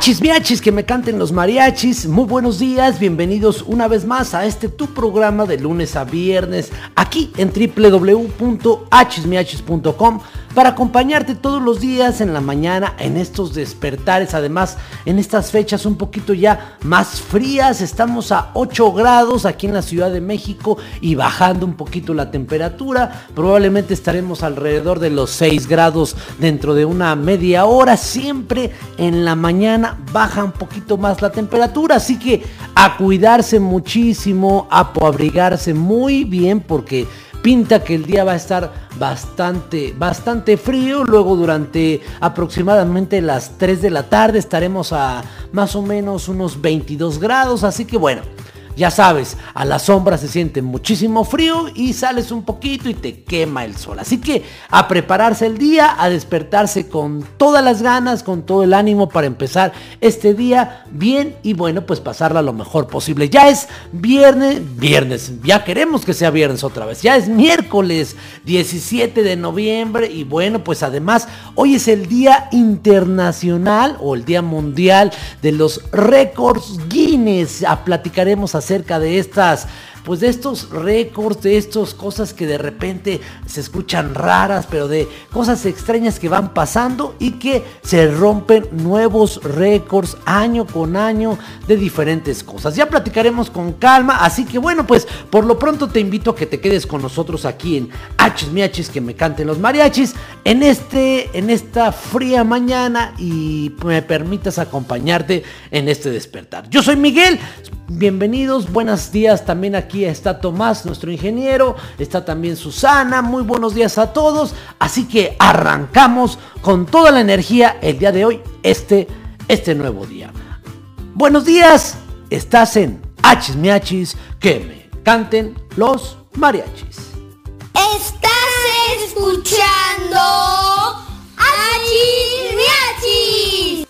Achis miachis, que me canten los mariachis. Muy buenos días, bienvenidos una vez más a este tu programa de lunes a viernes aquí en www.achismiachis.com para acompañarte todos los días en la mañana en estos despertares. Además, en estas fechas un poquito ya más frías, estamos a 8 grados aquí en la Ciudad de México y bajando un poquito la temperatura. Probablemente estaremos alrededor de los 6 grados dentro de una media hora. Siempre en la mañana baja un poquito más la temperatura, así que a cuidarse muchísimo, a abrigarse muy bien porque pinta que el día va a estar bastante, bastante frío. Luego durante aproximadamente las 3 de la tarde estaremos a más o menos unos 22 grados. Así que bueno, ya sabes, a la sombra se siente muchísimo frío y sales un poquito y te quema el sol. Así que a prepararse el día, a despertarse con todas las ganas, con todo el ánimo para empezar este día bien y bueno, pues pasarla lo mejor posible. Ya es viernes, viernes, ya queremos que sea viernes otra vez. Ya es miércoles 17 de noviembre y bueno, pues además hoy es el Día Internacional o el Día Mundial de los Récords Guinness. A platicaremos acerca de estas pues de estos récords, de estas cosas que de repente se escuchan raras, pero de cosas extrañas que van pasando y que se rompen nuevos récords año con año de diferentes cosas. Ya platicaremos con calma, así que bueno, pues por lo pronto te invito a que te quedes con nosotros aquí en Hachis Miachis, que me canten los mariachis, en, este, en esta fría mañana y me permitas acompañarte en este despertar. Yo soy Miguel, bienvenidos, buenos días también aquí Aquí está Tomás, nuestro ingeniero, está también Susana, muy buenos días a todos, así que arrancamos con toda la energía el día de hoy, este, este nuevo día. Buenos días, estás en Hachis Miachis, que me canten los mariachis. Estás escuchando Hachis Miachis.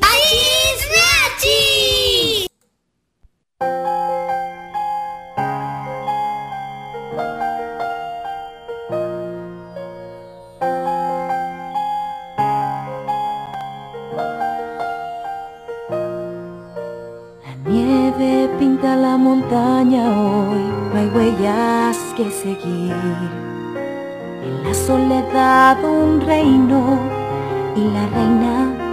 Hachis Miachis. Pinta la montaña hoy, no hay huellas que seguir. En la soledad un reino y la reina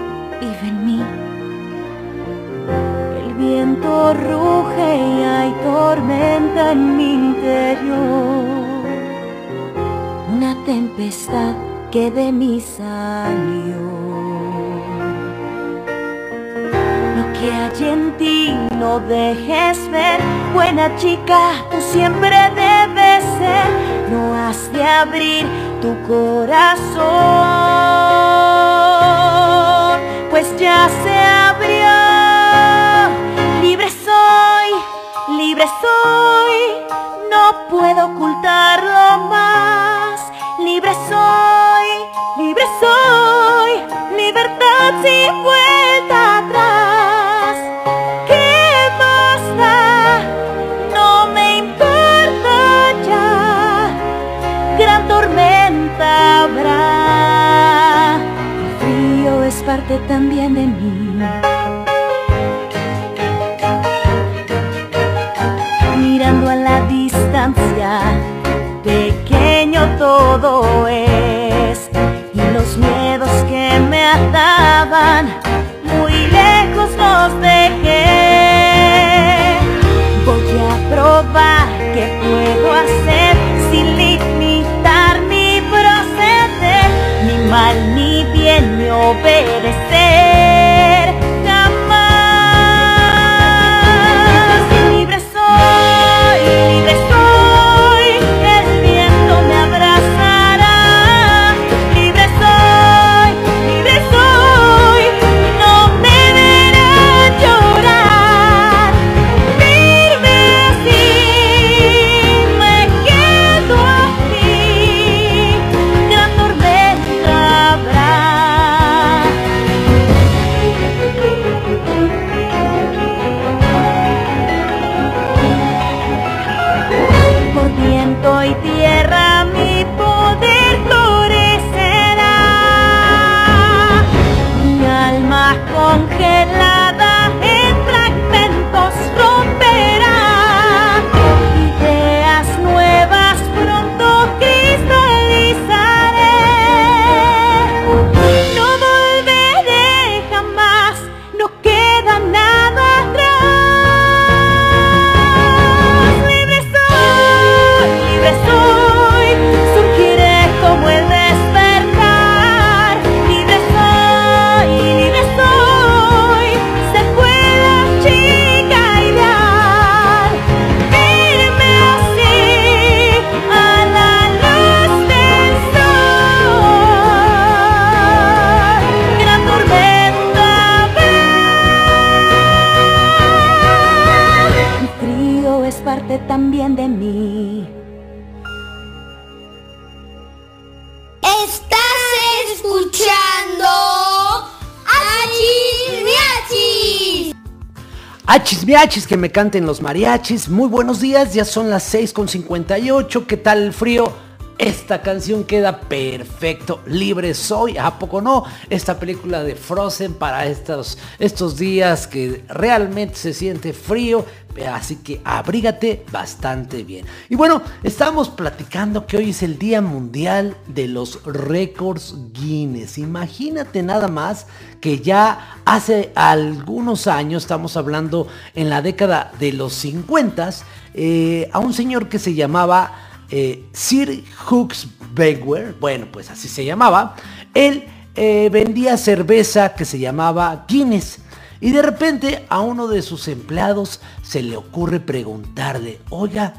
viento ruge y hay tormenta en mi interior. Una tempestad que de mí salió. que hay en ti no dejes ver. Buena chica, tú siempre debes ser. No has de abrir tu corazón, pues ya se libre soy, no puedo ocultarlo más. Libre soy, libre soy, libertad sin vuelta atrás. parte también de mí. Todo es. Y los miedos que me ataban, muy lejos los dejé. Voy a probar qué puedo hacer sin limitar mi proceder, ni mal ni bien me obedecer Achis miachis, que me canten los mariachis. Muy buenos días, ya son las 6.58. ¿Qué tal el frío? Esta canción queda perfecto, libre soy, ¿a poco no? Esta película de Frozen para estos, estos días que realmente se siente frío, así que abrígate bastante bien. Y bueno, estamos platicando que hoy es el Día Mundial de los Récords Guinness. Imagínate nada más que ya hace algunos años, estamos hablando en la década de los 50, eh, a un señor que se llamaba eh, Sir Hooks Begwer, bueno, pues así se llamaba, él eh, vendía cerveza que se llamaba Guinness. Y de repente a uno de sus empleados se le ocurre preguntarle, oiga,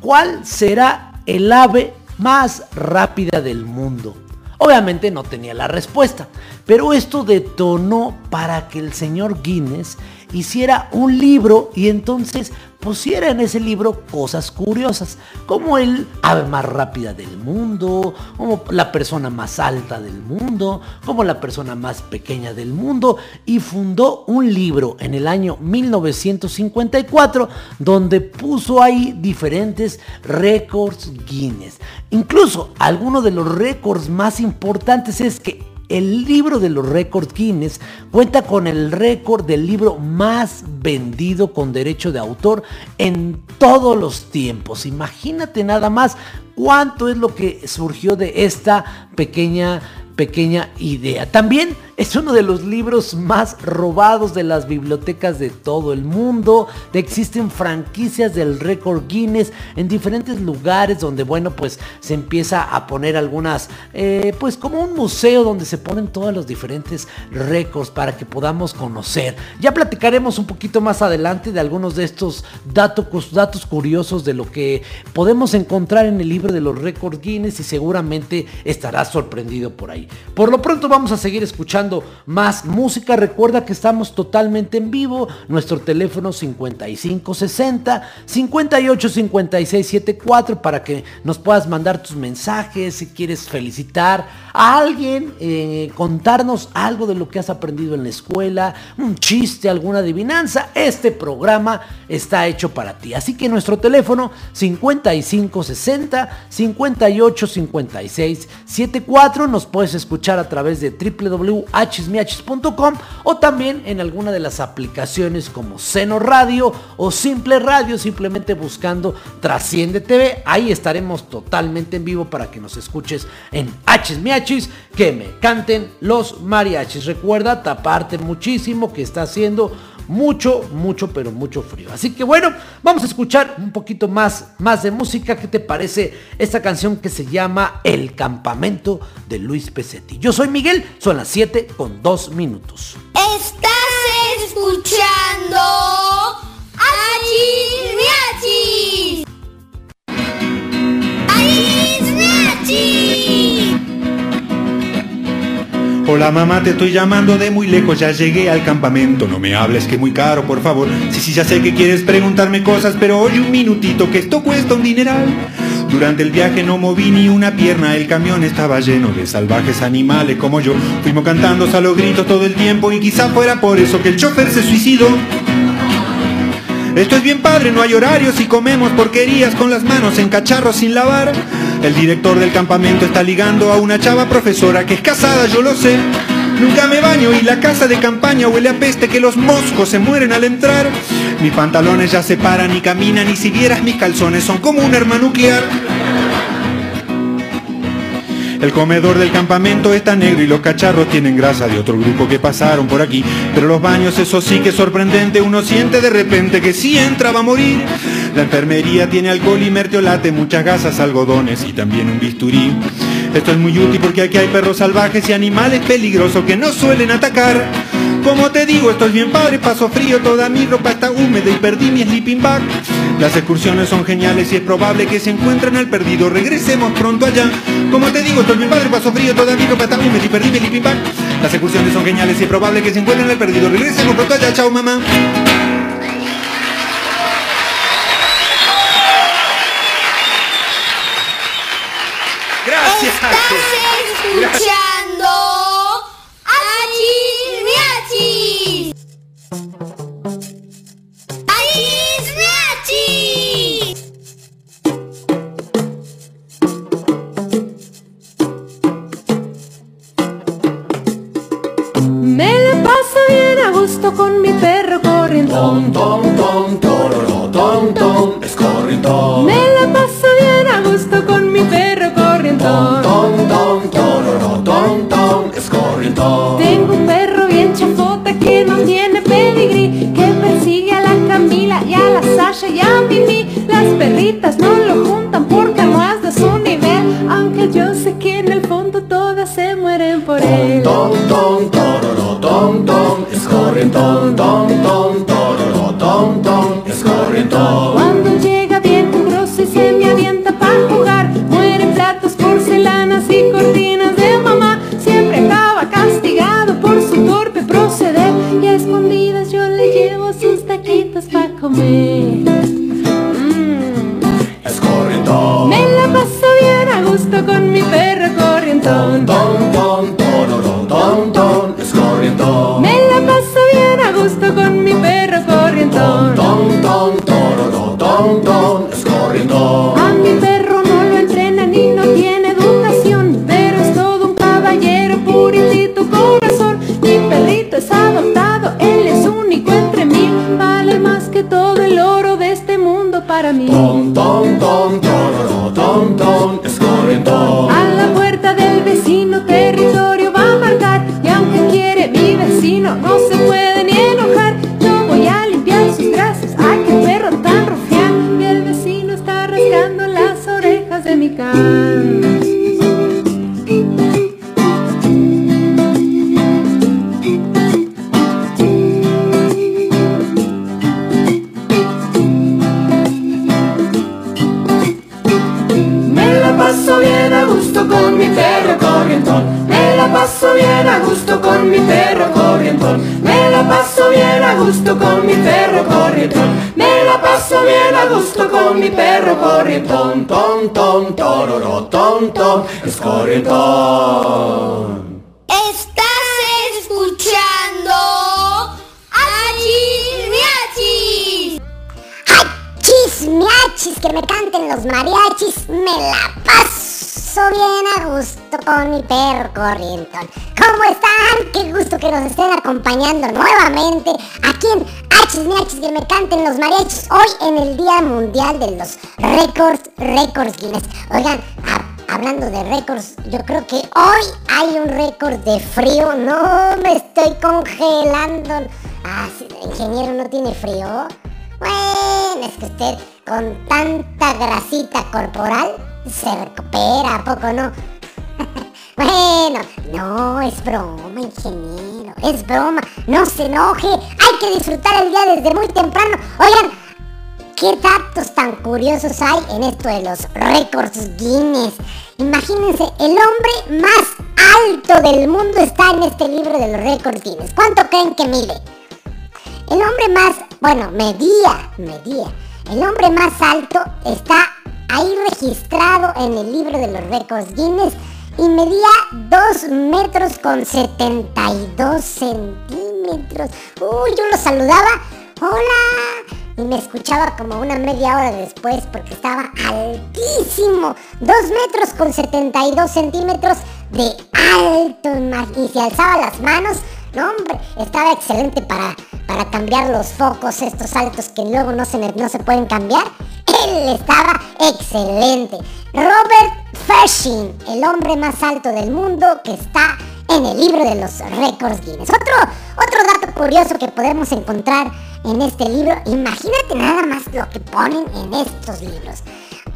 ¿cuál será el ave más rápida del mundo? Obviamente no tenía la respuesta, pero esto detonó para que el señor Guinness hiciera un libro y entonces pusiera en ese libro cosas curiosas, como el ave más rápida del mundo, como la persona más alta del mundo, como la persona más pequeña del mundo, y fundó un libro en el año 1954 donde puso ahí diferentes récords Guinness. Incluso algunos de los récords más importantes es que el libro de los récords Guinness cuenta con el récord del libro más vendido con derecho de autor en todos los tiempos. Imagínate nada más cuánto es lo que surgió de esta pequeña pequeña idea. También es uno de los libros más robados de las bibliotecas de todo el mundo. Existen franquicias del récord Guinness en diferentes lugares donde, bueno, pues se empieza a poner algunas, eh, pues como un museo donde se ponen todos los diferentes récords para que podamos conocer. Ya platicaremos un poquito más adelante de algunos de estos datos, datos curiosos de lo que podemos encontrar en el libro de los récords Guinness y seguramente estarás sorprendido por ahí. Por lo pronto vamos a seguir escuchando más música. Recuerda que estamos totalmente en vivo. Nuestro teléfono 5560 585674 para que nos puedas mandar tus mensajes si quieres felicitar a alguien, eh, contarnos algo de lo que has aprendido en la escuela, un chiste, alguna adivinanza. Este programa está hecho para ti. Así que nuestro teléfono 5560 585674 nos puedes escuchar a través de www.hsmiachis.com o también en alguna de las aplicaciones como Seno Radio o Simple Radio, simplemente buscando Trasciende TV. Ahí estaremos totalmente en vivo para que nos escuches en Hsmiachis, que me canten los mariachis. Recuerda taparte muchísimo que está haciendo mucho, mucho, pero mucho frío. Así que bueno, vamos a escuchar un poquito más, más de música. ¿Qué te parece esta canción que se llama El Campamento de Luis Pesetti? Yo soy Miguel, son las 7 con 2 minutos. Estás escuchando Achis. Hola mamá, te estoy llamando de muy lejos, ya llegué al campamento. No me hables que muy caro, por favor. Sí, sí, ya sé que quieres preguntarme cosas, pero oye un minutito que esto cuesta un dineral. Durante el viaje no moví ni una pierna, el camión estaba lleno de salvajes animales como yo. Fuimos cantando a gritos todo el tiempo y quizá fuera por eso que el chofer se suicidó. Esto es bien padre, no hay horarios y comemos porquerías con las manos en cacharros sin lavar. El director del campamento está ligando a una chava profesora que es casada, yo lo sé. Nunca me baño y la casa de campaña huele a peste que los moscos se mueren al entrar. Mis pantalones ya se paran y caminan y si vieras mis calzones son como un arma nuclear. El comedor del campamento está negro y los cacharros tienen grasa de otro grupo que pasaron por aquí. Pero los baños, eso sí que es sorprendente, uno siente de repente que si entra va a morir. La enfermería tiene alcohol y mertiolate, muchas gasas, algodones y también un bisturí. Esto es muy útil porque aquí hay perros salvajes y animales peligrosos que no suelen atacar. Como te digo, esto es bien padre, paso frío, toda mi ropa está húmeda y perdí mi sleeping bag. Las excursiones son geniales y es probable que se encuentren al perdido. Regresemos pronto allá. Como te digo, esto es bien padre, paso frío, toda mi ropa está húmeda y perdí mi sleeping bag. Las excursiones son geniales y es probable que se encuentren al perdido. Regresemos pronto allá. Chao, mamá. Hoy en el Día Mundial de los Récords, Récords Guinness. Oigan, Hablando de récords, yo creo que hoy hay un récord de frío. No, me estoy congelando. Ah, ingeniero no tiene frío. Bueno, es que usted con tanta grasita corporal se recupera, ¿a poco no? bueno, no, es broma, ingeniero, es broma, no se enoje, hay que disfrutar el día desde muy temprano. Oigan, ¿qué datos tan curiosos hay en esto de los récords Guinness? Imagínense, el hombre más alto del mundo está en este libro de los récords Guinness. ¿Cuánto creen que mide? El hombre más, bueno, medía, medía. El hombre más alto está ahí registrado en el libro de los récords Guinness y medía 2 metros con 72 centímetros. Uy, yo lo saludaba. Hola. Y me escuchaba como una media hora después porque estaba altísimo. 2 metros con 72 centímetros de alto. Y se alzaba las manos. No, hombre, estaba excelente para, para cambiar los focos, estos altos que luego no se, no se pueden cambiar. Él estaba excelente. Robert Fashing, el hombre más alto del mundo que está en el libro de los récords Guinness. Otro, otro dato curioso que podemos encontrar en este libro, imagínate nada más lo que ponen en estos libros.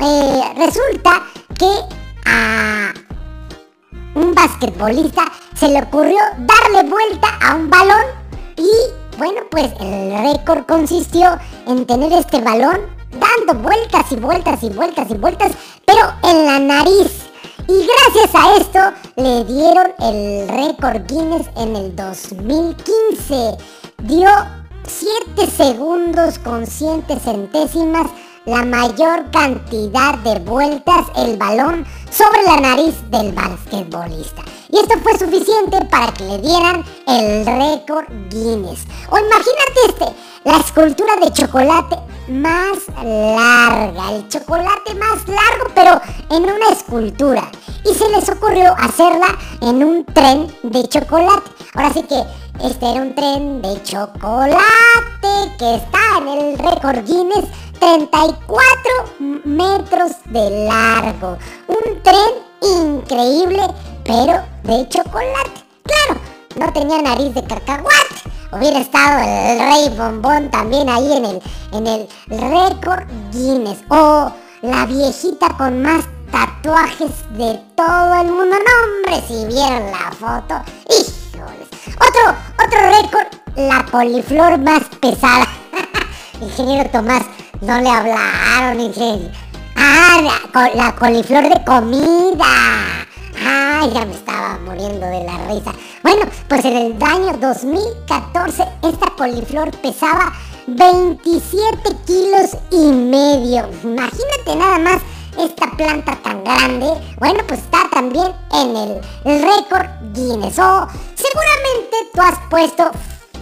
Eh, resulta que a un basquetbolista se le ocurrió darle vuelta a un balón y bueno pues el récord consistió en tener este balón dando vueltas y vueltas y vueltas y vueltas pero en la nariz. Y gracias a esto le dieron el récord Guinness en el 2015 dio 7 segundos con 7 centésimas la mayor cantidad de vueltas el balón sobre la nariz del basquetbolista. Y esto fue suficiente para que le dieran el récord Guinness. O imagínate este, la escultura de chocolate más larga, el chocolate más largo, pero en una escultura. Y se les ocurrió hacerla en un tren de chocolate. Ahora sí que este era un tren de chocolate que está en el récord Guinness 34 metros de largo. Un tren increíble, pero de chocolate. Claro, no tenía nariz de cacahuate. Hubiera estado el rey bombón también ahí en el, en el récord Guinness. O la viejita con más tatuajes de todo el mundo. No, hombre, si vieron la foto. Híjoles. Otro, otro récord, la poliflor más pesada. Ingeniero Tomás, no le hablaron, ingeniero. Ah, la, la coliflor de comida. Ay, ya me estaba muriendo de la risa. Bueno, pues en el año 2014 esta coliflor pesaba 27 kilos y medio. Imagínate nada más esta planta tan grande. Bueno, pues está también en el récord Guinness. O seguramente tú has puesto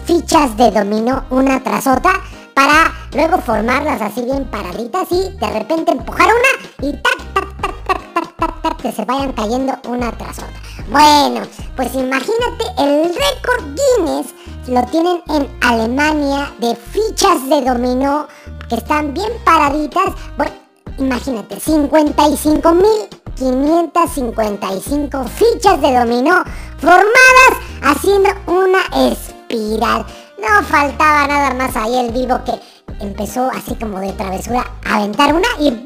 fichas de dominó una tras otra para luego formarlas así bien paraditas y de repente empujar una y tac, tac, tac, tac, tac, tac, tac, que se vayan cayendo una tras otra. Bueno, pues imagínate, el récord Guinness lo tienen en Alemania de fichas de dominó que están bien paraditas. Bueno, imagínate, 55.555 fichas de dominó formadas haciendo una espiral. No faltaba nada más ahí el vivo que empezó así como de travesura a aventar una y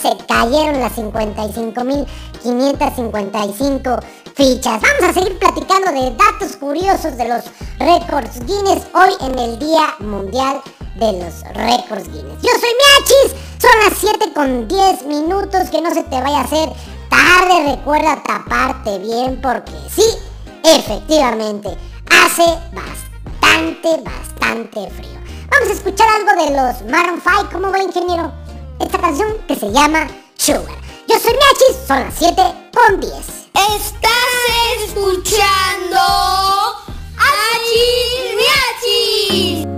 se cayeron las 55.555 fichas. Vamos a seguir platicando de datos curiosos de los récords Guinness hoy en el Día Mundial de los Récords Guinness. Yo soy Miachis, son las 7 con 10 minutos, que no se te vaya a hacer tarde, recuerda taparte bien porque sí, efectivamente, hace bastante, bastante frío. Vamos a escuchar algo de los Maroon 5, ¿cómo va ingeniero? Esta canción que se llama Sugar. Yo soy Miachis, son las 7 con 10. Estás escuchando Achis Miachis.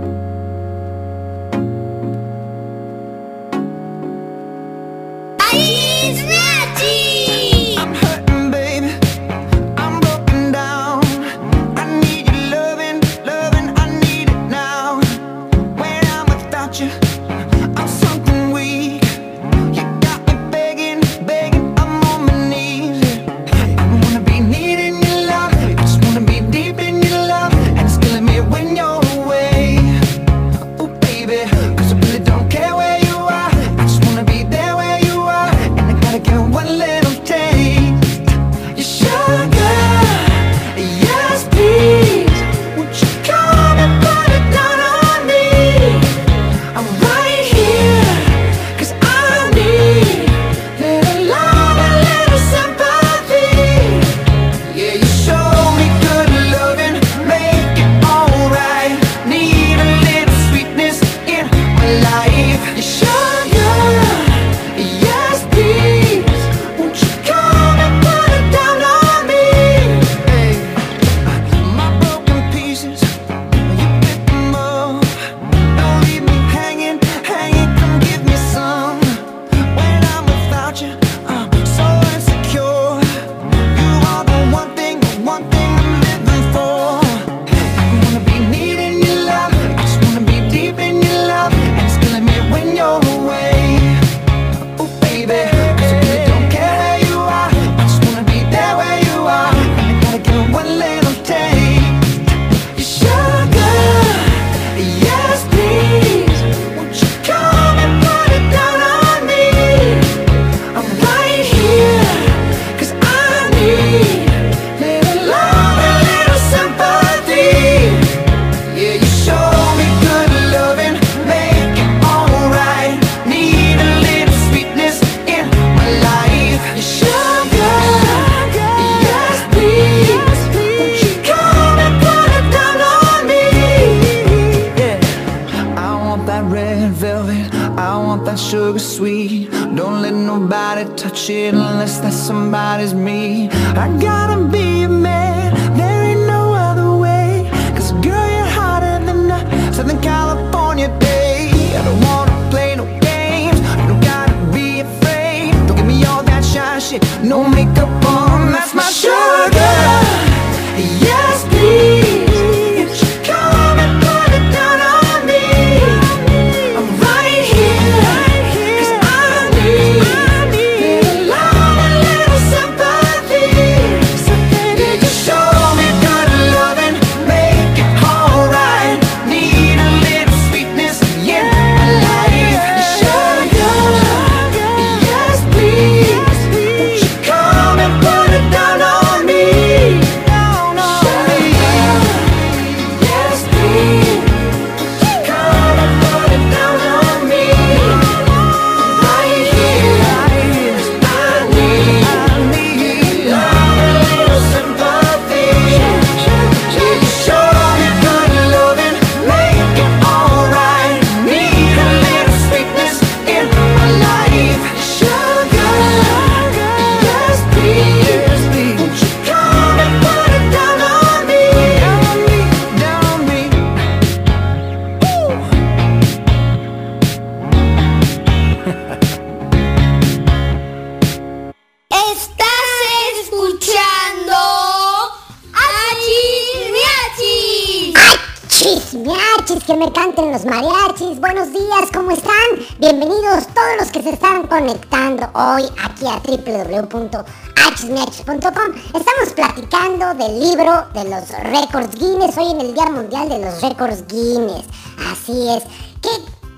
Estamos platicando del libro de los récords Guinness, hoy en el Día Mundial de los Récords Guinness. Así es. ¿Qué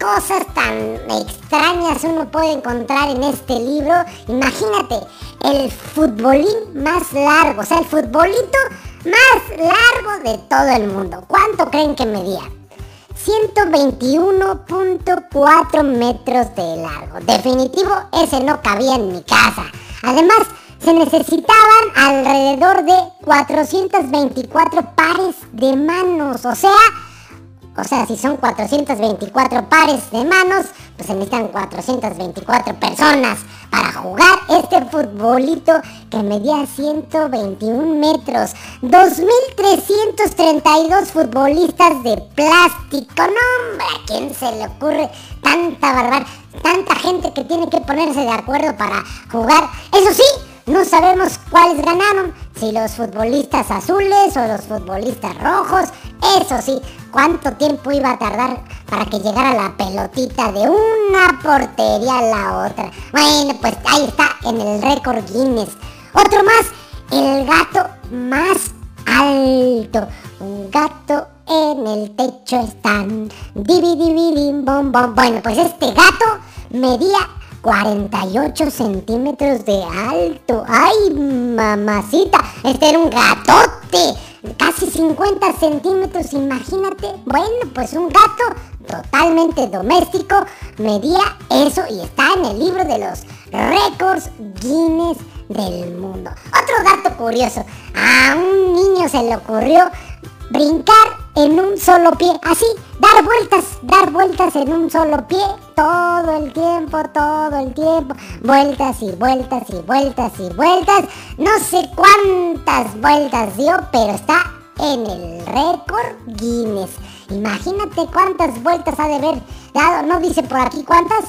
cosas tan extrañas uno puede encontrar en este libro? Imagínate, el futbolín más largo, o sea, el futbolito más largo de todo el mundo. ¿Cuánto creen que medía? 121.4 metros de largo. Definitivo, ese no cabía en mi casa. Además, se necesitaban alrededor de 424 pares de manos. O sea, o sea, si son 424 pares de manos, pues se necesitan 424 personas para jugar este futbolito que medía 121 metros. 2.332 futbolistas de plástico. No, hombre, ¿a quién se le ocurre tanta barbar? Tanta gente que tiene que ponerse de acuerdo para jugar. Eso sí, no sabemos cuáles ganaron, si los futbolistas azules o los futbolistas rojos. Eso sí, cuánto tiempo iba a tardar para que llegara la pelotita de una portería a la otra. Bueno, pues ahí está en el récord Guinness. Otro más, el gato más alto. Un gato en el techo están. Divi, divi, dim, bom, bom. Bueno, pues este gato medía 48 centímetros de alto. ¡Ay, mamacita! Este era un gatote. Casi 50 centímetros, imagínate. Bueno, pues un gato totalmente doméstico medía eso y está en el libro de los récords Guinness del mundo. Otro dato curioso. A un niño se le ocurrió brincar en un solo pie, así, dar vueltas, dar vueltas en un solo pie, todo el tiempo, todo el tiempo, vueltas y vueltas y vueltas y vueltas, no sé cuántas vueltas dio, pero está en el récord Guinness. Imagínate cuántas vueltas ha de haber dado, no dice por aquí cuántas,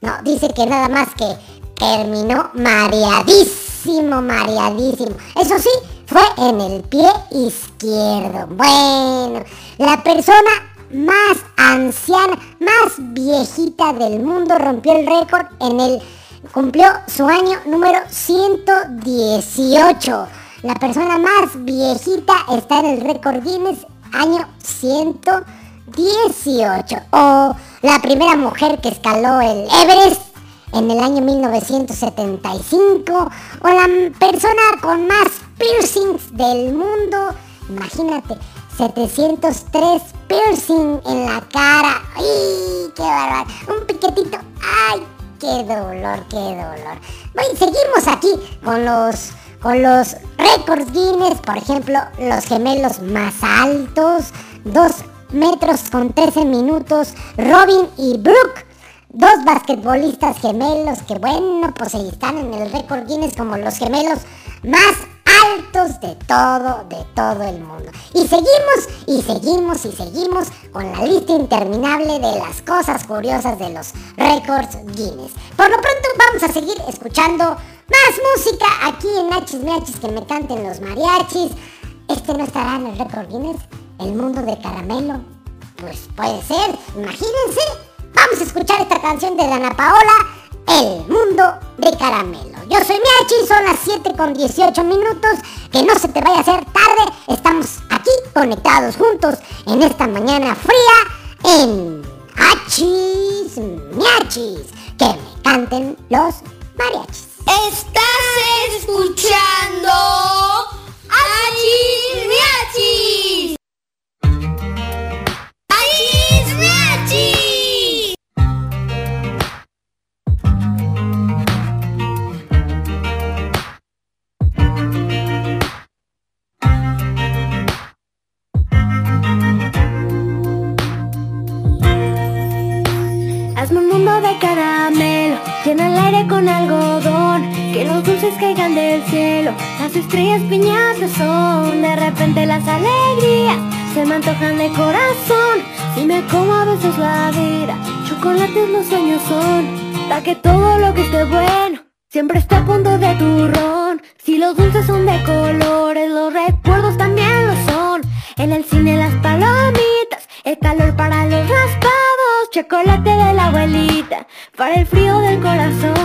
no, dice que nada más que terminó mareadísimo, mareadísimo. Eso sí, fue en el pie izquierdo. Bueno, la persona más anciana, más viejita del mundo rompió el récord en el... Cumplió su año número 118. La persona más viejita está en el récord Guinness, año 118. O la primera mujer que escaló el Everest en el año 1975 o la persona con más piercings del mundo. Imagínate, 703 piercing en la cara. ¡Ay, qué bárbaro! Un piquetito. ¡Ay, qué dolor, qué dolor! Bueno, seguimos aquí con los con los récords Guinness, por ejemplo, los gemelos más altos, 2 metros con 13 minutos, Robin y Brooke dos basquetbolistas gemelos que bueno, pues están en el récord Guinness como los gemelos más altos de todo, de todo el mundo. Y seguimos y seguimos y seguimos con la lista interminable de las cosas curiosas de los récords Guinness. Por lo pronto vamos a seguir escuchando más música aquí en Hachis Miachis que me canten los mariachis. Este no estará en el récord Guinness, el mundo de caramelo. Pues puede ser, imagínense. Vamos a escuchar esta canción de Dana Paola, El mundo de caramelo. Yo soy Miachi, son las 7 con 18 minutos. Que no se te vaya a hacer tarde. Estamos aquí conectados juntos en esta mañana fría en Hachis Miachis. Que me canten los mariachis. Estás escuchando Achis Miachis. De caramelo, llena el aire con algodón, que los dulces caigan del cielo, las estrellas piñatas son, de repente las alegrías. Se me antojan de corazón, si me como a veces la vida, chocolates los sueños son, para que todo lo que esté bueno, siempre esté a punto de turrón, si los dulces son de colores, los recuerdos también lo son, en el cine las palomitas, el calor para los raspados, chocolate para el frío del corazón,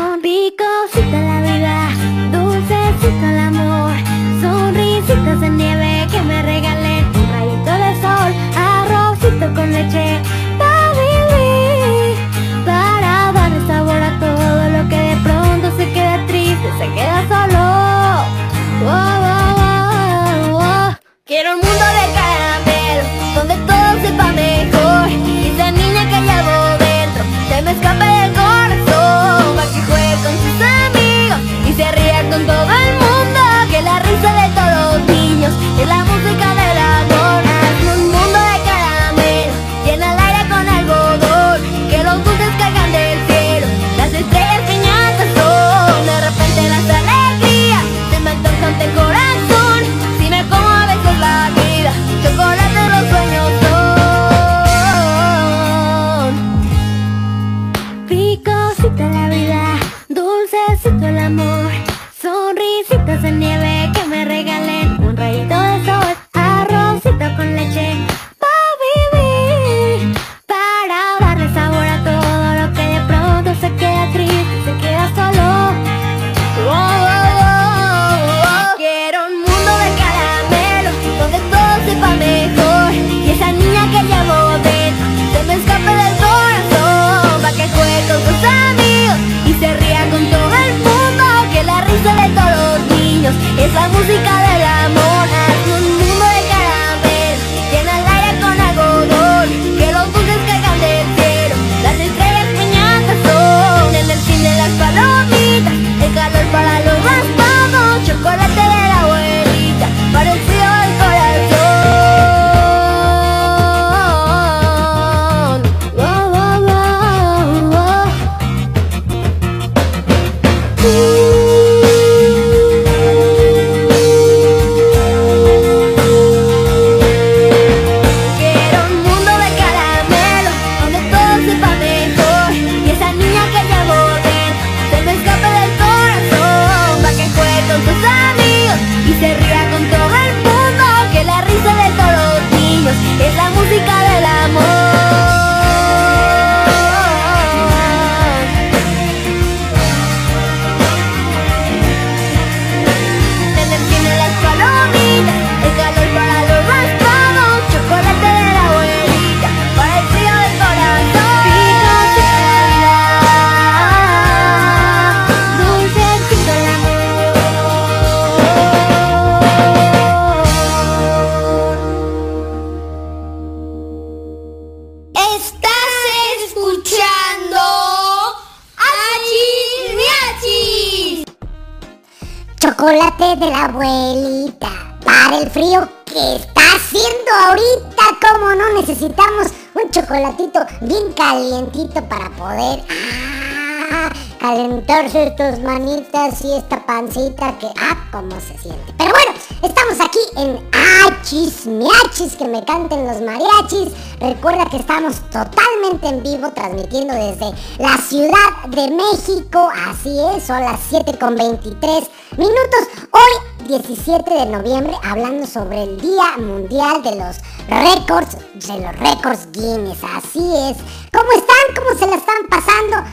tus manitas y esta pancita que, ah, cómo se siente. Pero bueno, estamos aquí en Achis Miachis, que me canten los mariachis. Recuerda que estamos totalmente en vivo transmitiendo desde la Ciudad de México. Así es, son las 7 con 23 minutos. Hoy 17 de noviembre hablando sobre el Día Mundial de los Récords, de los Récords Guinness. Así es. ¿Cómo están? ¿Cómo se la están pasando?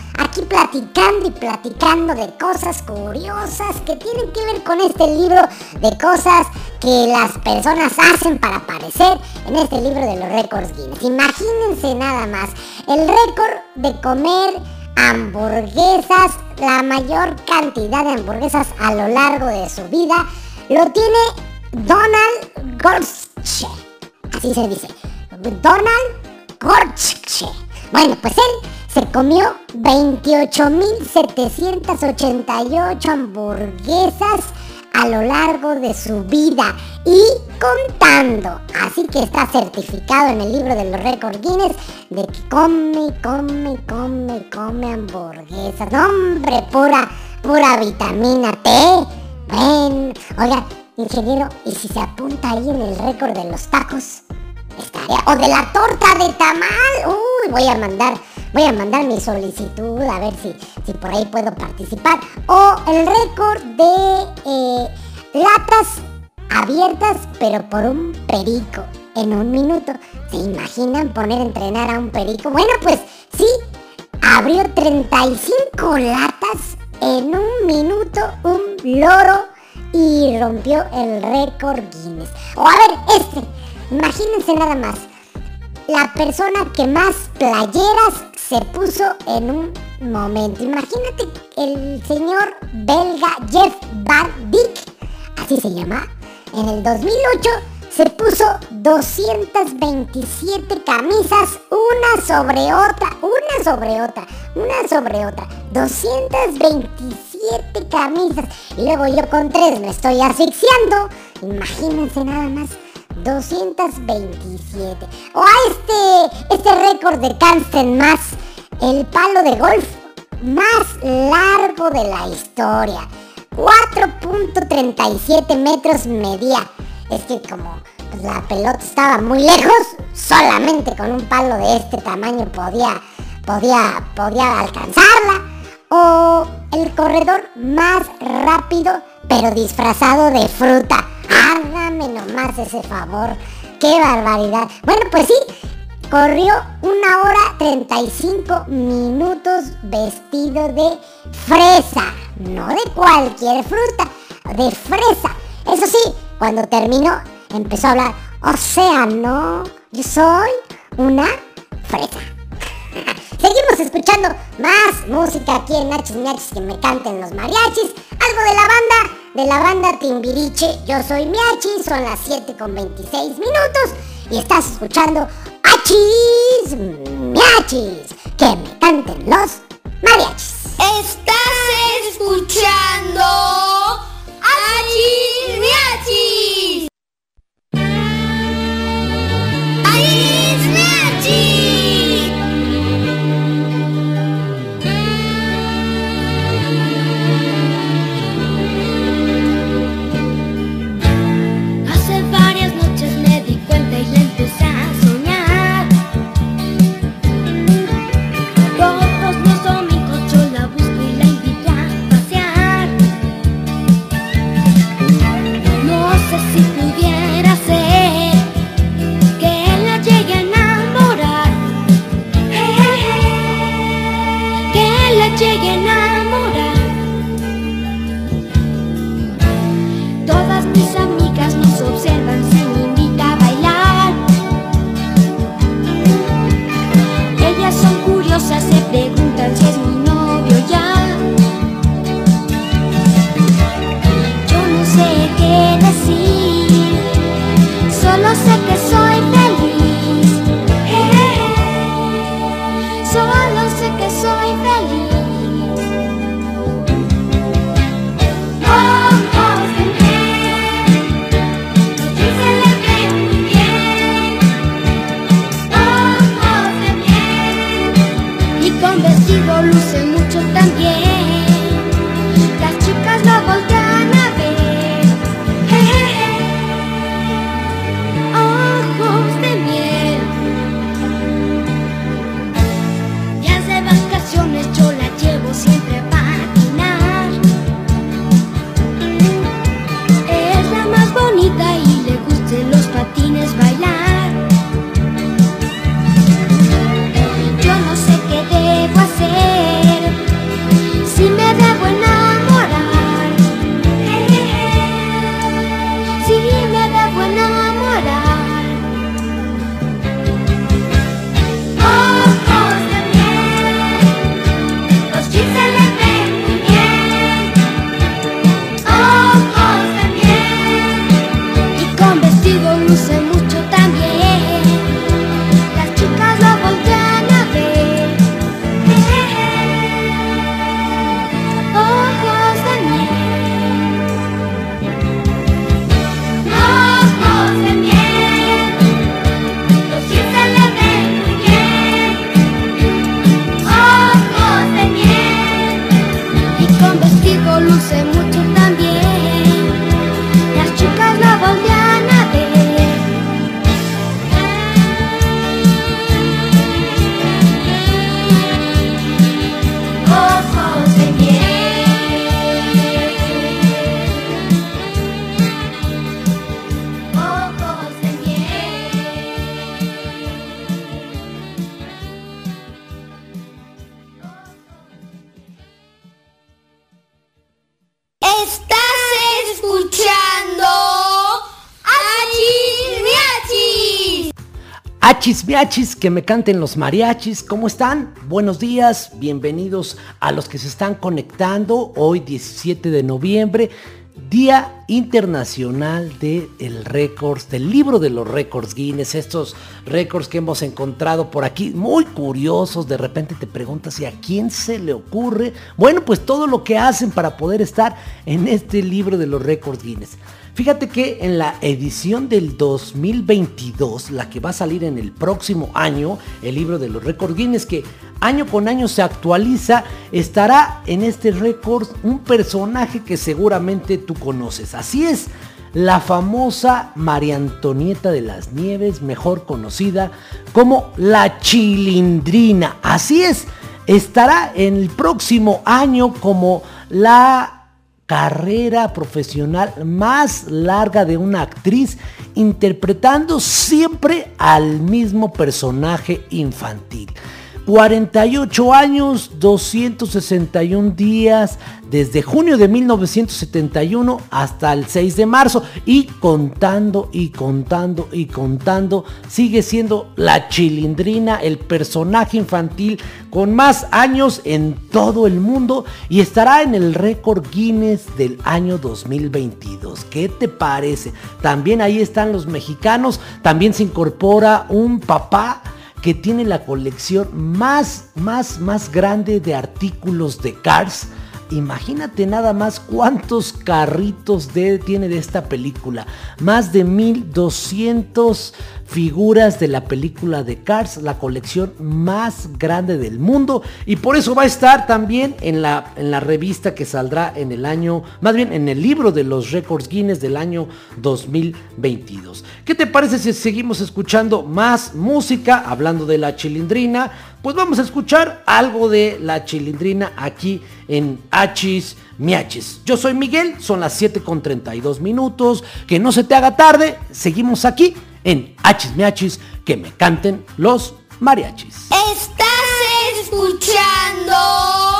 Platicando y platicando de cosas curiosas que tienen que ver con este libro de cosas que las personas hacen para aparecer en este libro de los récords Guinness. Imagínense nada más, el récord de comer hamburguesas, la mayor cantidad de hamburguesas a lo largo de su vida, lo tiene Donald Gorske. Así se dice. Donald Gorske. Bueno, pues él se comió 28.788 hamburguesas a lo largo de su vida y contando. Así que está certificado en el libro de los récords Guinness de que come, come, come, come hamburguesas. No, hombre, pura, pura vitamina T. Ven, oiga, ingeniero, ¿y si se apunta ahí en el récord de los tacos? Estaría, o de la torta de tamal. Uy, voy a mandar voy a mandar mi solicitud a ver si, si por ahí puedo participar. O el récord de eh, latas abiertas pero por un perico en un minuto. ¿Se imaginan poner a entrenar a un perico? Bueno, pues sí, abrió 35 latas en un minuto un loro y rompió el récord Guinness. O a ver, este, imagínense nada más. La persona que más playeras se puso en un momento. Imagínate el señor belga Jeff Van Dyck, así se llama, en el 2008 se puso 227 camisas, una sobre otra, una sobre otra, una sobre otra, 227 camisas. Y luego yo con tres me estoy asfixiando. Imagínense nada más. 227. O a este, este récord de Carsten más, el palo de golf más largo de la historia. 4.37 metros medía. Es que como pues, la pelota estaba muy lejos, solamente con un palo de este tamaño podía, podía, podía alcanzarla. O el corredor más rápido, pero disfrazado de fruta. Hágame nomás ese favor. ¡Qué barbaridad! Bueno, pues sí, corrió una hora 35 minutos vestido de fresa. No de cualquier fruta, de fresa. Eso sí, cuando terminó, empezó a hablar. O sea, no, yo soy una fresa. Seguimos escuchando más música aquí en Nachis Miachis que me canten los mariachis. Algo de la banda, de la banda Timbiriche. Yo soy Miachi, son las 7 con 26 minutos. Y estás escuchando Achis Miachis. Que me canten los mariachis. Estás escuchando Achis Miachis. Que me canten los mariachis. ¿Cómo están? Buenos días, bienvenidos a los que se están conectando hoy 17 de noviembre, Día Internacional del el Récords, del libro de los récords Guinness, estos récords que hemos encontrado por aquí, muy curiosos, de repente te preguntas, ¿y a quién se le ocurre? Bueno, pues todo lo que hacen para poder estar en este libro de los récords Guinness. Fíjate que en la edición del 2022, la que va a salir en el próximo año, el libro de los récords Guinness, que año con año se actualiza, estará en este récord un personaje que seguramente tú conoces. Así es, la famosa María Antonieta de las Nieves, mejor conocida como la Chilindrina. Así es, estará en el próximo año como la carrera profesional más larga de una actriz interpretando siempre al mismo personaje infantil. 48 años, 261 días, desde junio de 1971 hasta el 6 de marzo. Y contando y contando y contando, sigue siendo la chilindrina, el personaje infantil con más años en todo el mundo y estará en el récord Guinness del año 2022. ¿Qué te parece? También ahí están los mexicanos, también se incorpora un papá que tiene la colección más, más, más grande de artículos de Cars. Imagínate nada más cuántos carritos de, tiene de esta película. Más de 1200 figuras de la película de Cars, la colección más grande del mundo. Y por eso va a estar también en la, en la revista que saldrá en el año, más bien en el libro de los récords Guinness del año 2022. ¿Qué te parece si seguimos escuchando más música? Hablando de la chilindrina, pues vamos a escuchar algo de la chilindrina aquí en Achis Miachis. Yo soy Miguel, son las 7 con 32 minutos. Que no se te haga tarde, seguimos aquí en Achis Miachis, que me canten los mariachis. Estás escuchando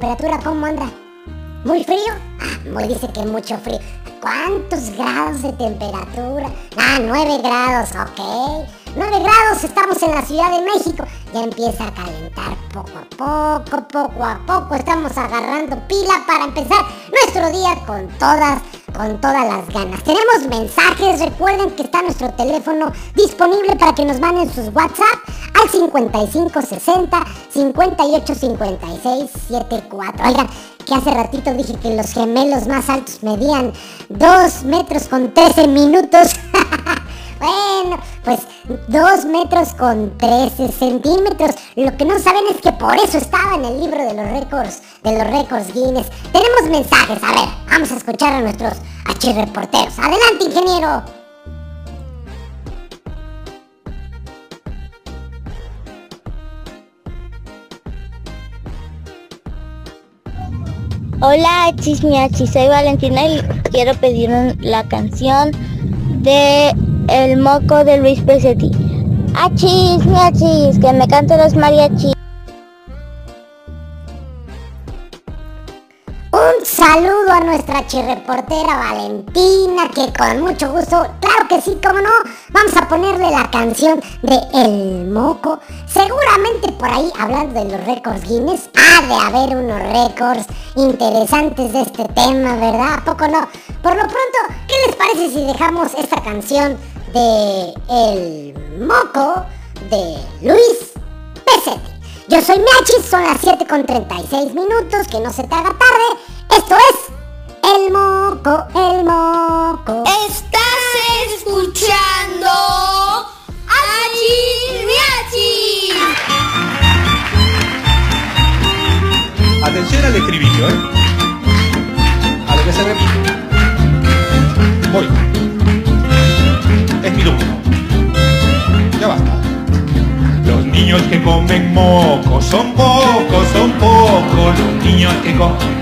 temperatura cómo anda? ¿Muy frío? Ah, muy dice que mucho frío. ¿Cuántos grados de temperatura? Ah, 9 grados, ok. 9 grados, estamos en la Ciudad de México. Ya empieza a calentar poco a poco, poco a poco. Estamos agarrando pila para empezar nuestro día con todas, con todas las ganas. Tenemos mensajes, recuerden que está nuestro teléfono disponible para que nos manden sus WhatsApp al 5560 5856 74. Oigan, que hace ratito dije que los gemelos más altos medían 2 metros con 13 minutos. Bueno, pues 2 metros con 13 centímetros. Lo que no saben es que por eso estaba en el libro de los récords, de los récords Guinness. Tenemos mensajes, a ver, vamos a escuchar a nuestros reporteros. Adelante, ingeniero. Hola, chismiachi, soy Valentina y quiero pedir la canción de El Moco de Luis Pesetti. Achis, miachis, que me canten los mariachis. Un saludo a nuestra chirreportera Valentina, que con mucho gusto, claro que sí, como no, vamos a ponerle la canción de El Moco. Seguramente por ahí, hablando de los récords Guinness, ha de haber unos récords interesantes de este tema, ¿verdad? ¿A poco no? Por lo pronto, ¿qué les parece si dejamos esta canción de El Moco de Luis Pesetti? Yo soy Miachi, son las 7 con 36 minutos, que no se te haga tarde. Esto es El Moco, El Moco. Estás escuchando Miachis. Atención al estribillo, ¿eh? A lo que se repite. Voy. Es mi turno. Niños que comen moco son pocos, son pocos. Los niños que comen.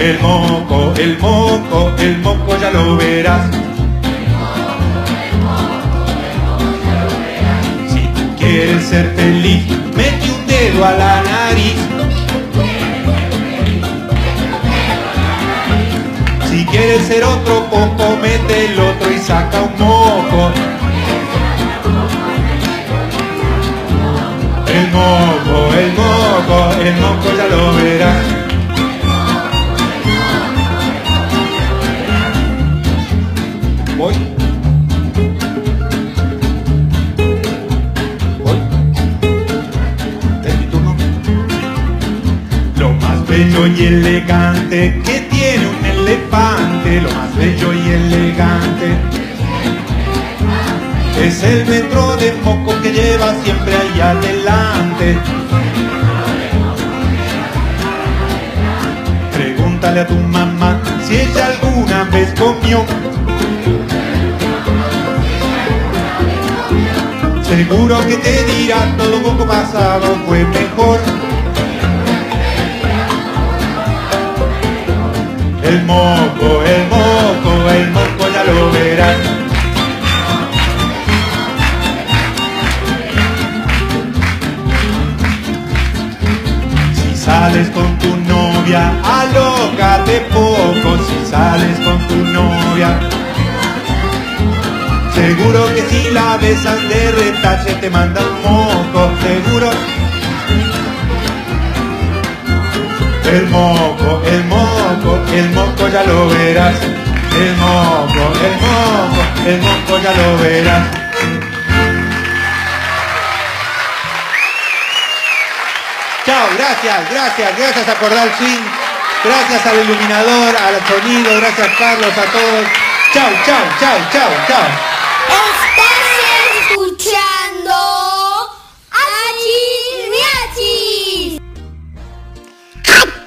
El moco, el moco, el moco ya lo verás. Si quieres ser feliz, mete un dedo a la nariz. Si quieres ser otro poco, el moco ya lo verás. Voy. Voy. Es mi turno. Lo más bello y elegante que tiene un elefante, lo más bello y elegante. Es el metro de moco que lleva siempre ahí adelante. Pregúntale a tu mamá si ella alguna vez comió. Seguro que te dirá todo poco pasado fue mejor. El moco, el moco, el moco ya lo verás. Si sales con tu novia, alócate poco. Si sales con tu novia, seguro que si la besas de retache te manda un moco. Seguro. El moco, el moco, el moco ya lo verás. El moco, el moco, el moco ya lo verás. Gracias, gracias, gracias a Cordal Swing, gracias al iluminador, al sonido, gracias Carlos, a todos. Chao, chao, chao, chao, chao. Estás escuchando Achis Miachis.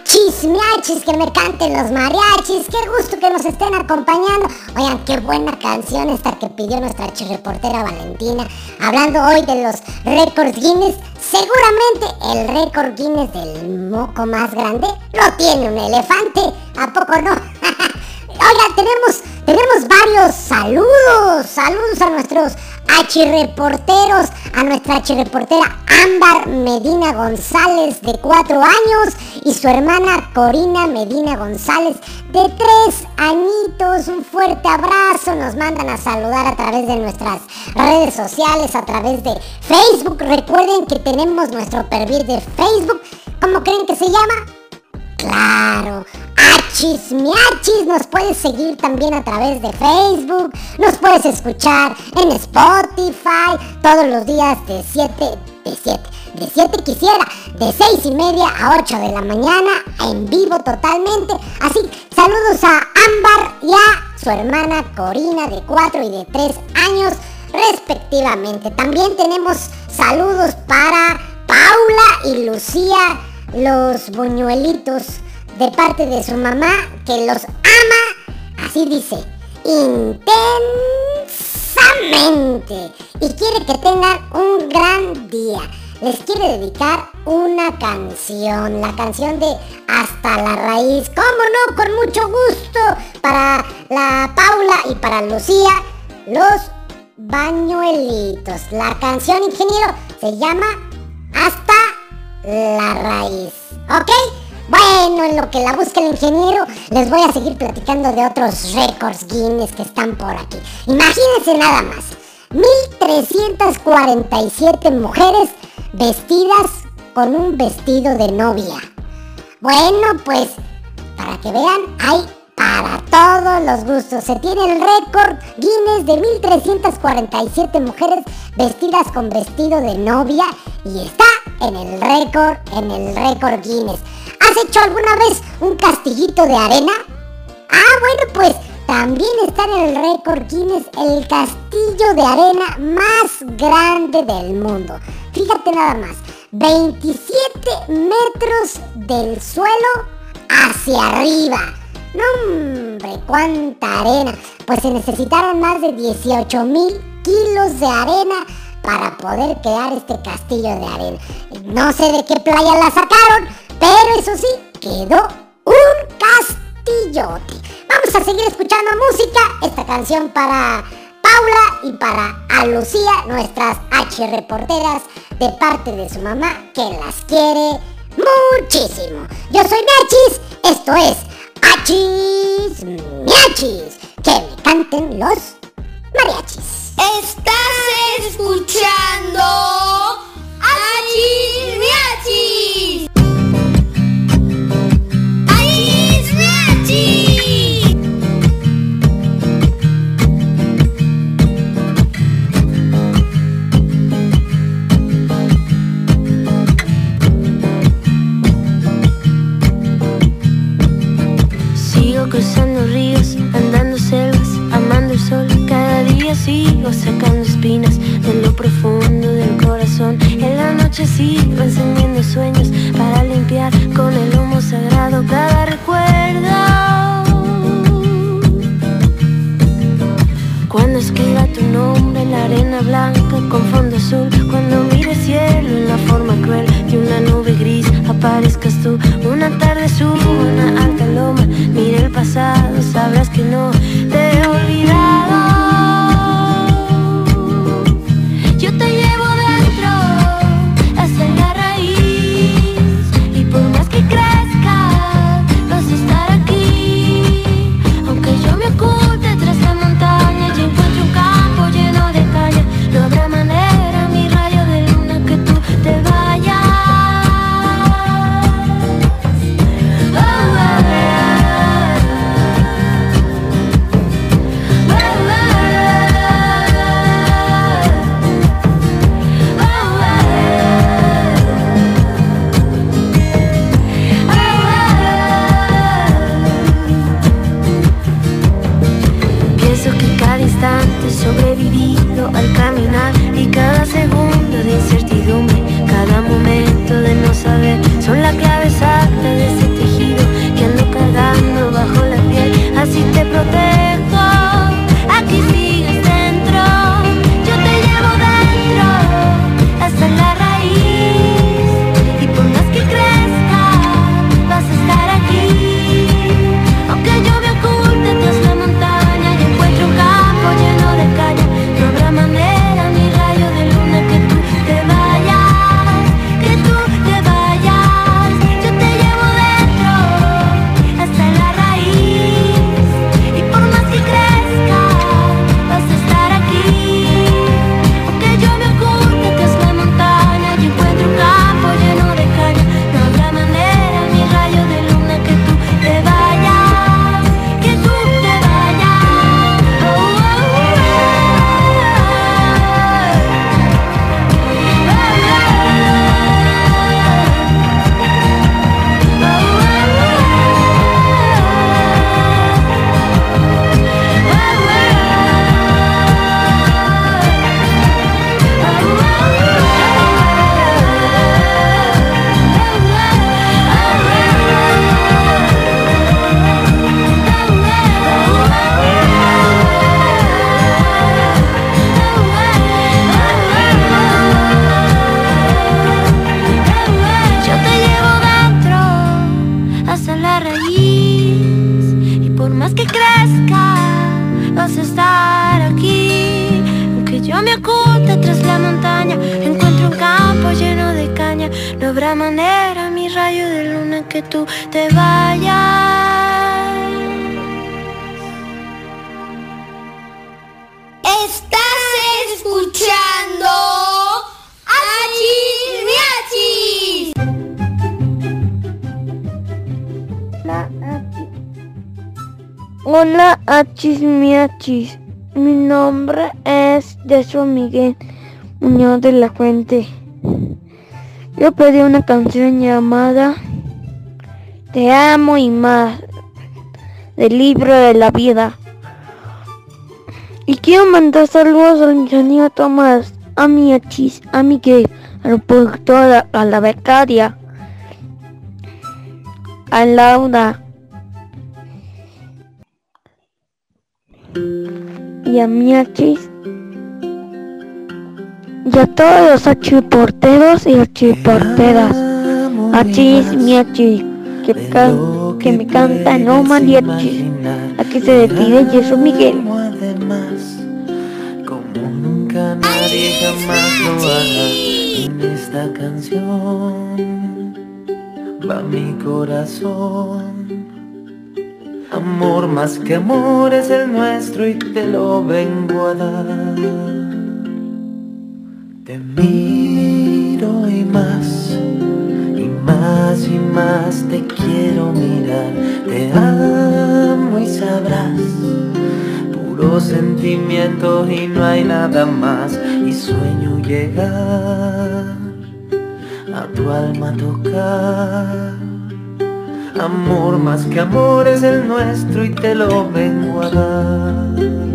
Chismiachis, que me canten los mariachis. Qué gusto que nos estén acompañando. Oigan, qué buena canción esta que pidió nuestra reportera Valentina. Hablando hoy de los récords Guinness. Seguramente el récord Guinness del moco más grande lo tiene un elefante. ¿A poco no? Oigan, tenemos, tenemos varios saludos. Saludos a nuestros achirreporteros, a nuestra achirreportera Ámbar Medina González de 4 años y su hermana Corina Medina González de 3 añitos. Un fuerte abrazo. Nos mandan a saludar a través de nuestras redes sociales, a través de Facebook. Recuerden que tenemos nuestro perfil de Facebook. ¿Cómo creen que se llama? Claro, Miachis, miachis, nos puedes seguir también a través de Facebook, nos puedes escuchar en Spotify todos los días de 7, de 7, de 7 quisiera, de 6 y media a 8 de la mañana, en vivo totalmente. Así, saludos a Ámbar y a su hermana Corina de 4 y de 3 años respectivamente. También tenemos saludos para Paula y Lucía, los buñuelitos de parte de su mamá que los ama, así dice, intensamente y quiere que tengan un gran día. Les quiere dedicar una canción, la canción de Hasta la raíz, cómo no, con mucho gusto para la Paula y para Lucía, los bañuelitos. La canción, ingeniero, se llama Hasta la raíz, ¿ok? Bueno, en lo que la busca el ingeniero, les voy a seguir platicando de otros récords Guinness que están por aquí. Imagínense nada más. 1347 mujeres vestidas con un vestido de novia. Bueno, pues para que vean, hay para todos los gustos. Se tiene el récord Guinness de 1347 mujeres vestidas con vestido de novia y está en el récord, en el récord Guinness. ¿Has hecho alguna vez un castillito de arena? Ah, bueno, pues también está en el récord Guinness el castillo de arena más grande del mundo. Fíjate nada más, 27 metros del suelo hacia arriba. No, hombre, cuánta arena. Pues se necesitaron más de 18 mil kilos de arena para poder crear este castillo de arena. No sé de qué playa la sacaron, pero eso sí, quedó un castillote. Vamos a seguir escuchando música. Esta canción para Paula y para a Lucía, nuestras H reporteras, de parte de su mamá, que las quiere muchísimo. Yo soy Miachis, esto es Achis Miachis. Que me canten los mariachis. Estás escuchando Achis Miachis. Cruzando ríos, andando selvas, amando el sol. Cada día sigo sacando espinas de lo profundo del corazón. En la noche sigo encendiendo sueños para limpiar con el humo sagrado cada recuerdo. Cuando escriba tu nombre en la arena blanca con fondo azul, cuando mire el cielo en la forma cruel de una nube aparezcas tú. Una tarde subo una alta loma, mire el pasado, sabrás que no te he. Te vayas. Estás escuchando Achis Miachis. Hola achis miachis, mi nombre es Jesús Miguel Muñoz de la Fuente. Yo pedí una canción llamada Te amo y más del libro de la vida. Y quiero mandar saludos al ingeniero Tomás, a mi achis, a Miguel, a la productora, a la becaria, a Laura. y a Miachis y a todos los achiporteros y achiporteras. Achis, Miachis, que, can- que me cantan no mariachis. Aquí se despide Jesús Miguel. además, como nunca nadie jamás lo hará. En esta canción va mi corazón. Amor más que amor es el nuestro y te lo vengo a dar. Te miro y más, más y más te quiero mirar. Te amo y sabrás puro sentimiento y no hay nada más. Y sueño llegar a tu alma tocar. Amor más que amor es el nuestro y te lo vengo a dar.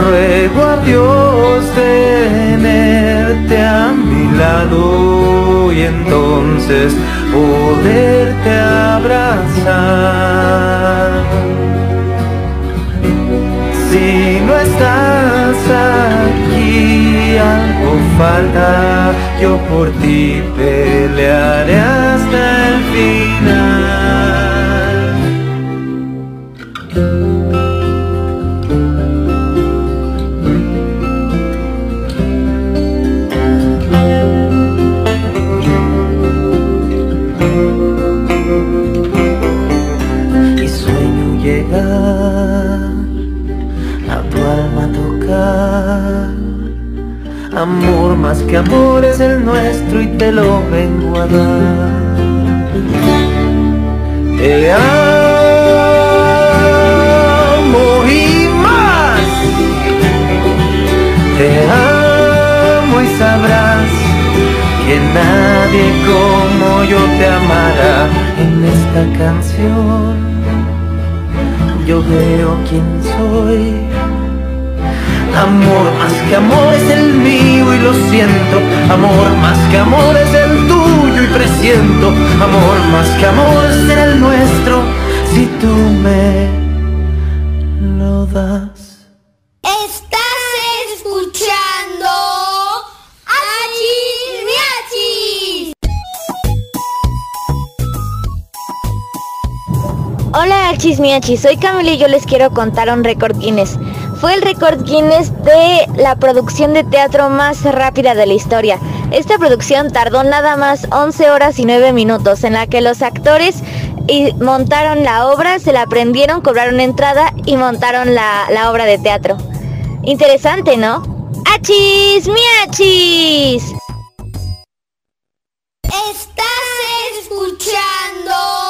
Ruego a Dios tenerte a mi lado y entonces poderte abrazar. Si no estás aquí, algo falta, yo por ti pelearé hasta el final. Amor más que amor es el nuestro y te lo vengo a dar. Te amo y más. Te amo y sabrás que nadie como yo te amará en esta canción. Yo veo quién soy. Amor más que amor es el mío y lo siento. Amor más que amor es el tuyo y presiento. Amor más que amor es el nuestro. Si tú me lo das. Estás escuchando Achis Miachis. Hola chismiachis, soy Camila y yo les quiero contar un récord Guinness. Fue el récord Guinness de la producción de teatro más rápida de la historia. Esta producción tardó nada más 11 horas y 9 minutos, en la que los actores montaron la obra, se la aprendieron, cobraron entrada y montaron la, la obra de teatro. Interesante, ¿no? ¡Achis, miachis! Estás escuchando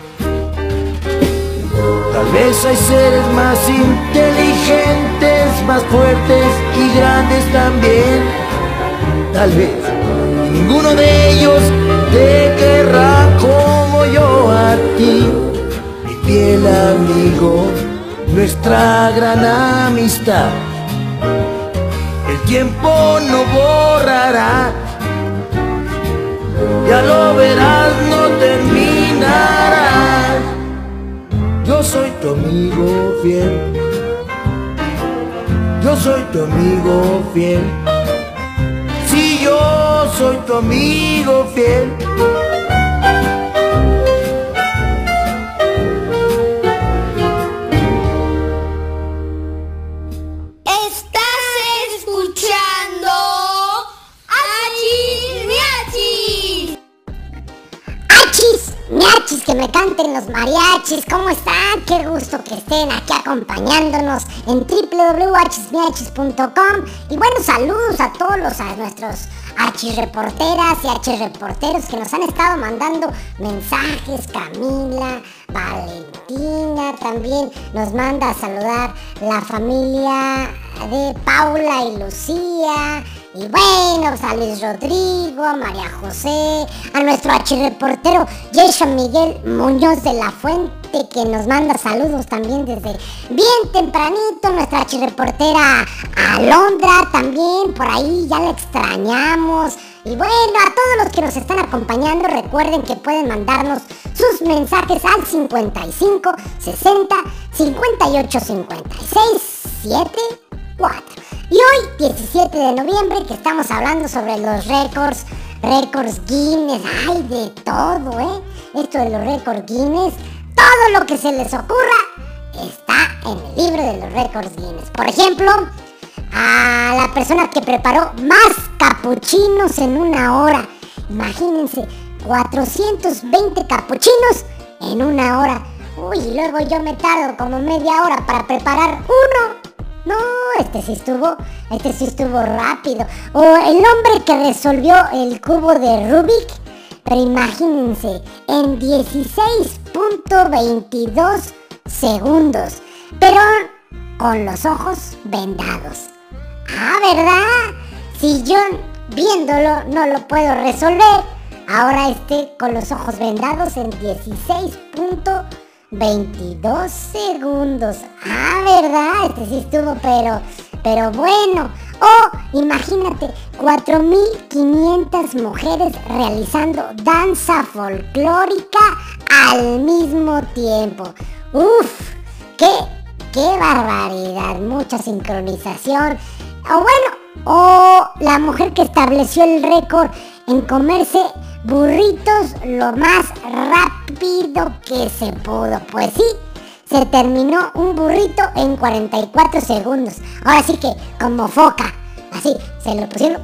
Tal vez hay seres más inteligentes, más fuertes y grandes también. Tal vez ninguno de ellos te querrá como yo a ti, mi fiel amigo, nuestra gran amistad. El tiempo no borrará, ya lo verás, no terminará. Yo soy tu amigo fiel. Yo soy tu amigo fiel. Si yo soy tu amigo fiel. Estás escuchando Achis Miachis. ¡Achis! ¡Miachis! Que me canten los mariachis. ¿Cómo están? Que estén aquí acompañándonos en www.achismiachis.com. Y bueno, saludos a todos los, a nuestros archirreporteras y archirreporteros que nos han estado mandando mensajes. Camila, Valentina también nos manda a saludar la familia de Paula y Lucía. Y bueno, pues a Luis Rodrigo, a María José, a nuestro archirreportero Jason Miguel Muñoz de la Fuente, que nos manda saludos también desde bien tempranito. Nuestra archirreportera Alondra también, por ahí ya la extrañamos. Y bueno, a todos los que nos están acompañando, recuerden que pueden mandarnos sus mensajes al 55 60 58 56 74. Y hoy, 17 de noviembre, que estamos hablando sobre los récords, récords Guinness, hay de todo, ¿eh? Esto de los récords Guinness, todo lo que se les ocurra está en el libro de los récords Guinness. Por ejemplo, a la persona que preparó más capuchinos en una hora. Imagínense, 420 capuchinos en una hora. Uy, y luego yo me tardo como media hora para preparar uno. No, este sí estuvo, este sí estuvo rápido. O el hombre que resolvió el cubo de Rubik. Pero imagínense, en 16.22 segundos. Pero con los ojos vendados. Ah, ¿verdad? Si yo viéndolo no lo puedo resolver, ahora este con los ojos vendados en 16.22 segundos. Ah, ¿verdad? Este sí estuvo, pero, pero bueno. Oh, imagínate, 4.500 mujeres realizando danza folclórica al mismo tiempo. Uf, qué, qué barbaridad, mucha sincronización. O bueno, o la mujer que estableció el récord en comerse burritos lo más rápido que se pudo. Pues sí, se terminó un burrito en 44 segundos. Ahora sí que como foca. Así, se lo pusieron.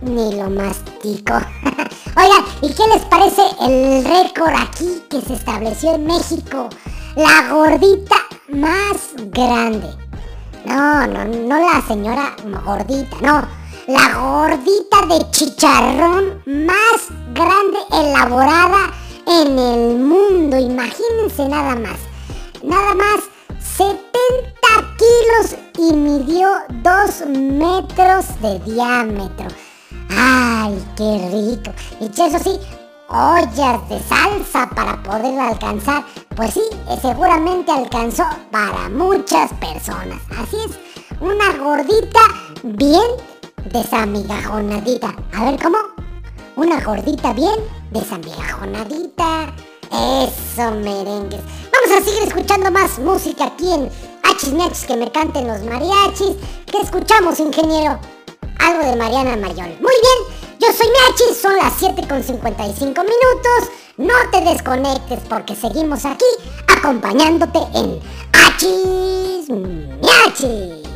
Ni lo mastico. Oigan, ¿y qué les parece el récord aquí que se estableció en México? La gordita más grande. No, no, no la señora gordita, no. La gordita de chicharrón más grande elaborada en el mundo. Imagínense nada más. Nada más 70 kilos y midió 2 metros de diámetro. ¡Ay, qué rico! Y eso sí, ollas de salsa para poder alcanzar. Pues sí, eh, seguramente alcanzó para muchas personas. Así es, una gordita bien desamigajonadita. A ver, ¿cómo? Una gordita bien desamigajonadita. Eso, merengues. Vamos a seguir escuchando más música aquí en Hachis que me canten los mariachis. ¿Qué escuchamos, ingeniero? Algo de Mariana Mayol. Muy bien, yo soy Miachis, son las 7 con 55 minutos. No te desconectes porque seguimos aquí acompañándote en Hachis Miachis.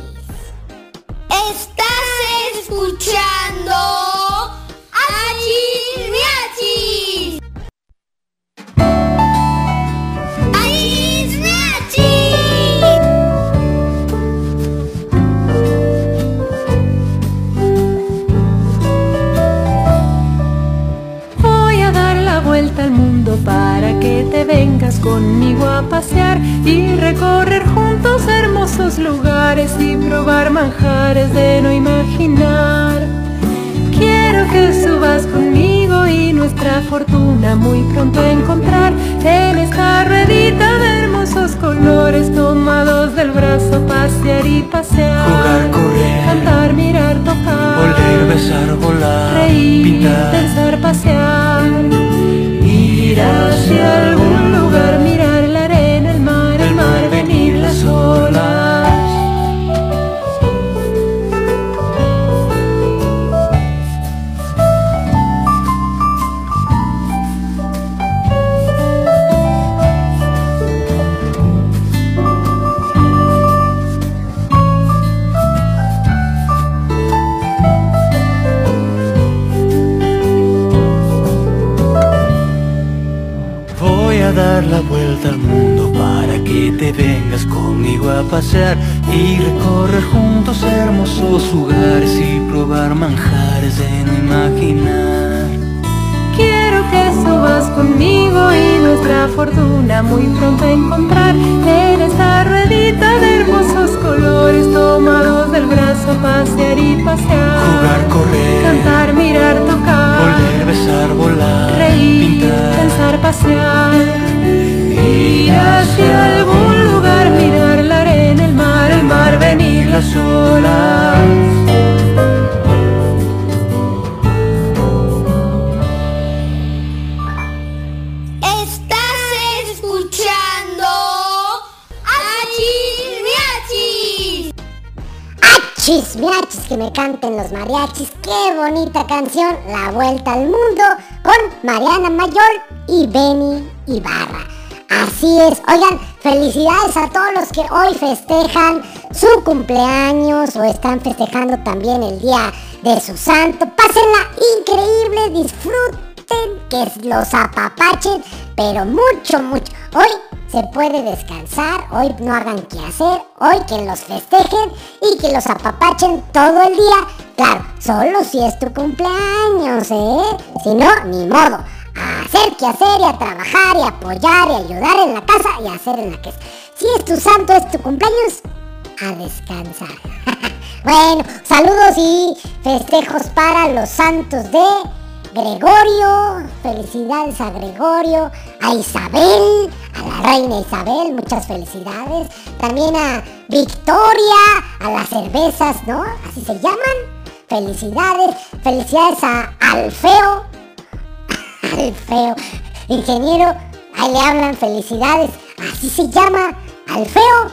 Estás escuchando te vengas conmigo a pasear y recorrer juntos hermosos lugares y probar manjares de no imaginar. Quiero que subas conmigo y nuestra fortuna muy pronto encontrar en esta ruedita de hermosos colores tomados del brazo pasear y pasear. Jugar, correr, cantar, mirar, tocar, Oler, besar, volar, reír, pintar. pensar, pasear, ir hacia algún a pasear y recorrer juntos hermosos lugares y probar manjares de no imaginar. Quiero que subas conmigo y nuestra fortuna muy pronto encontrar en esta ruedita de hermosos colores tomados del brazo pasear y pasear. Jugar, correr, Cantar, mirar, tocar, oler, besar, volar, reír, pintar. pensar, pasear. Ir hacia algún lugar, mirar mar, venir las olas. Estás escuchando Achis Miachis. Achis, miachis, que me canten los mariachis. Qué bonita canción, La Vuelta al Mundo, con Mariana Mayor y Benny Ibarra. Así es, oigan, felicidades a todos los que hoy festejan su cumpleaños o están festejando también el día de su santo. Pásenla increíble, disfruten, que los apapachen, pero mucho, mucho. Hoy se puede descansar, hoy no hagan qué hacer, hoy que los festejen y que los apapachen todo el día. Claro, solo si es tu cumpleaños, ¿eh? Si no, ni modo. A hacer que hacer y a trabajar y apoyar y ayudar en la casa y hacer en la casa. Si es tu santo, es tu cumpleaños, a descansar. bueno, saludos y festejos para los santos de Gregorio. Felicidades a Gregorio, a Isabel, a la reina Isabel, muchas felicidades. También a Victoria, a las cervezas, ¿no? Así se llaman. Felicidades, felicidades a Alfeo, Alfeo, ingeniero, ahí le hablan felicidades, así se llama, Alfeo,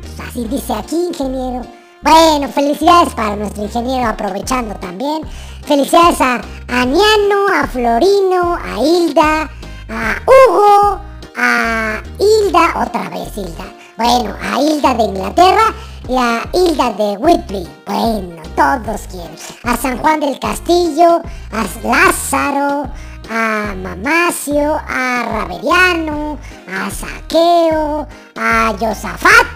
Pues así dice aquí, ingeniero. Bueno, felicidades para nuestro ingeniero aprovechando también. Felicidades a Aniano, a Florino, a Hilda, a Hugo, a Hilda, otra vez Hilda. Bueno, a Hilda de Inglaterra y a Hilda de Whitby. Bueno, todos quieren. A San Juan del Castillo, a Lázaro, a Mamacio, a Raveriano, a Saqueo, a Josafat,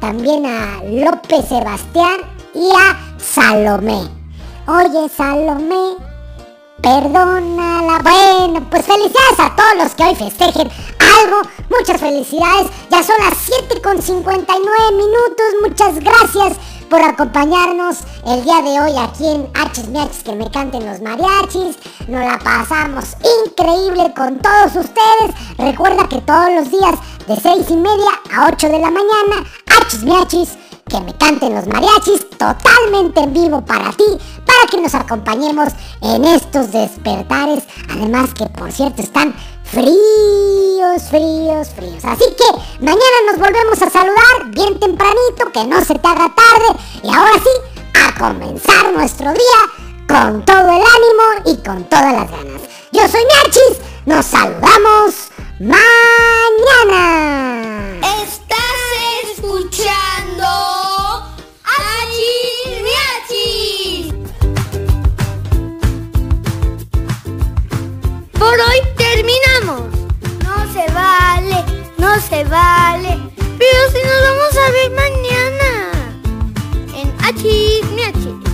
también a López Sebastián y a Salomé. Oye, Salomé, perdónala. Bueno, pues felicidades a todos los que hoy festejen algo. Muchas felicidades. Ya son las 7 con 59 minutos. Muchas gracias por acompañarnos el día de hoy aquí en Hachis que me canten los mariachis. Nos la pasamos increíble con todos ustedes. Recuerda que todos los días de 6 y media a 8 de la mañana, Hachis que me canten los mariachis totalmente en vivo para ti, para que nos acompañemos en estos despertares. Además que por cierto están fríos, fríos, fríos. Así que mañana nos volvemos a saludar bien tempranito, que no se te haga tarde. Y ahora sí, a comenzar nuestro día con todo el ánimo y con todas las ganas. Yo soy Miachis, nos saludamos mañana. Estás escuchando. Por hoy se vale. Pero si nos vamos a ver mañana. En H, mi H.